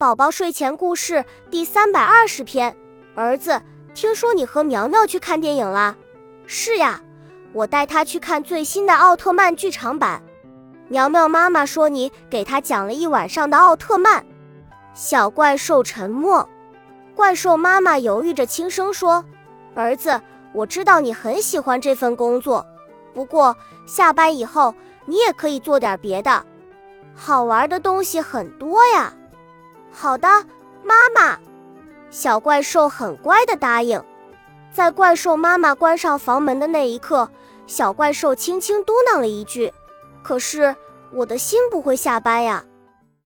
宝宝睡前故事第三百二十篇。儿子，听说你和苗苗去看电影啦？是呀，我带他去看最新的奥特曼剧场版。苗苗妈妈说你给他讲了一晚上的奥特曼。小怪兽沉默。怪兽妈妈犹豫着轻声说：“儿子，我知道你很喜欢这份工作，不过下班以后你也可以做点别的，好玩的东西很多呀。”好的，妈妈。小怪兽很乖的答应。在怪兽妈妈关上房门的那一刻，小怪兽轻轻嘟囔了一句：“可是我的心不会下班呀。”